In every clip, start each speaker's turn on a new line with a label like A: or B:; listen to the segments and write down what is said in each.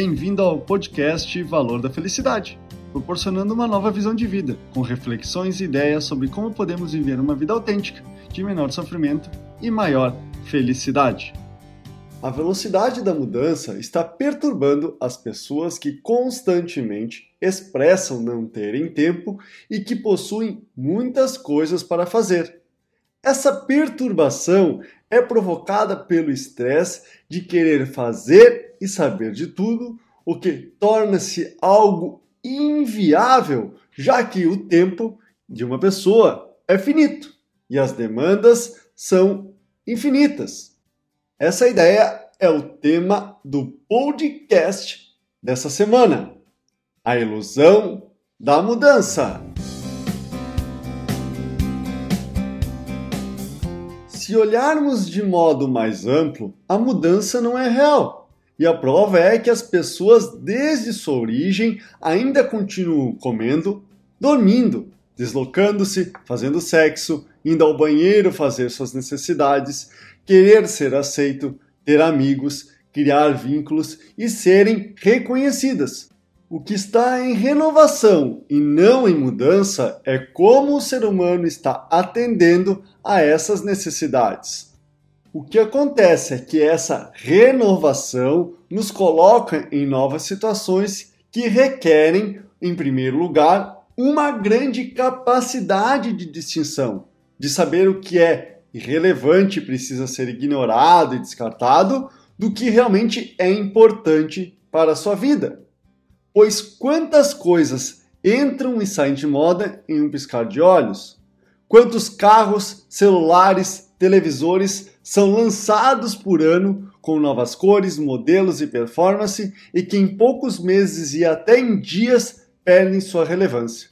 A: Bem-vindo ao podcast Valor da Felicidade, proporcionando uma nova visão de vida, com reflexões e ideias sobre como podemos viver uma vida autêntica, de menor sofrimento e maior felicidade. A velocidade da mudança está perturbando as pessoas que constantemente expressam não terem tempo e que possuem muitas coisas para fazer. Essa perturbação é provocada pelo estresse de querer fazer e saber de tudo, o que torna-se algo inviável, já que o tempo de uma pessoa é finito e as demandas são infinitas. Essa ideia é o tema do podcast dessa semana: a ilusão da mudança. Se olharmos de modo mais amplo, a mudança não é real. E a prova é que as pessoas, desde sua origem, ainda continuam comendo, dormindo, deslocando-se, fazendo sexo, indo ao banheiro fazer suas necessidades, querer ser aceito, ter amigos, criar vínculos e serem reconhecidas. O que está em renovação e não em mudança é como o ser humano está atendendo a essas necessidades. O que acontece é que essa renovação nos coloca em novas situações que requerem, em primeiro lugar, uma grande capacidade de distinção, de saber o que é irrelevante precisa ser ignorado e descartado do que realmente é importante para a sua vida. Pois quantas coisas entram e saem de moda em um piscar de olhos? Quantos carros, celulares, televisores são lançados por ano com novas cores, modelos e performance e que em poucos meses e até em dias perdem sua relevância?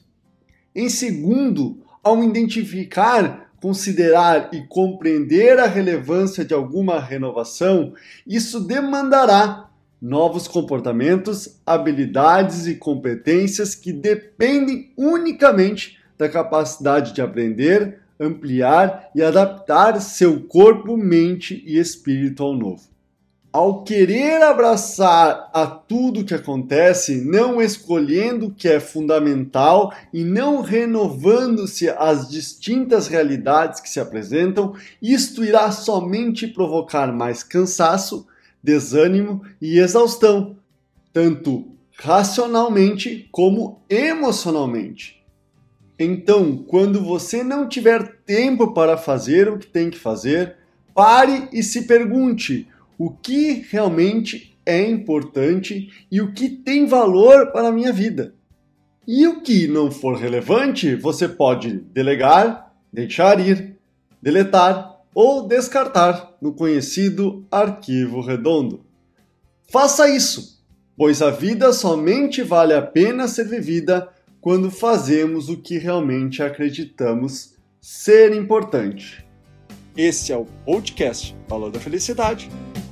A: Em segundo, ao identificar considerar e compreender a relevância de alguma renovação, isso demandará novos comportamentos, habilidades e competências que dependem unicamente da capacidade de aprender, ampliar e adaptar seu corpo, mente e espírito ao novo. Ao querer abraçar a tudo que acontece, não escolhendo o que é fundamental e não renovando-se às distintas realidades que se apresentam, isto irá somente provocar mais cansaço, desânimo e exaustão, tanto racionalmente como emocionalmente. Então, quando você não tiver tempo para fazer o que tem que fazer, pare e se pergunte o que realmente é importante e o que tem valor para a minha vida. E o que não for relevante, você pode delegar, deixar ir, deletar ou descartar no conhecido arquivo redondo. Faça isso, pois a vida somente vale a pena ser vivida quando fazemos o que realmente acreditamos ser importante. Esse é o podcast Valor da Felicidade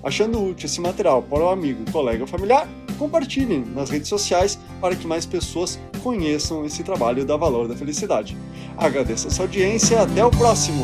A: Achando útil esse material para o amigo, colega ou familiar, compartilhem nas redes sociais para que mais pessoas conheçam esse trabalho da Valor da Felicidade. Agradeço a sua audiência e até o próximo!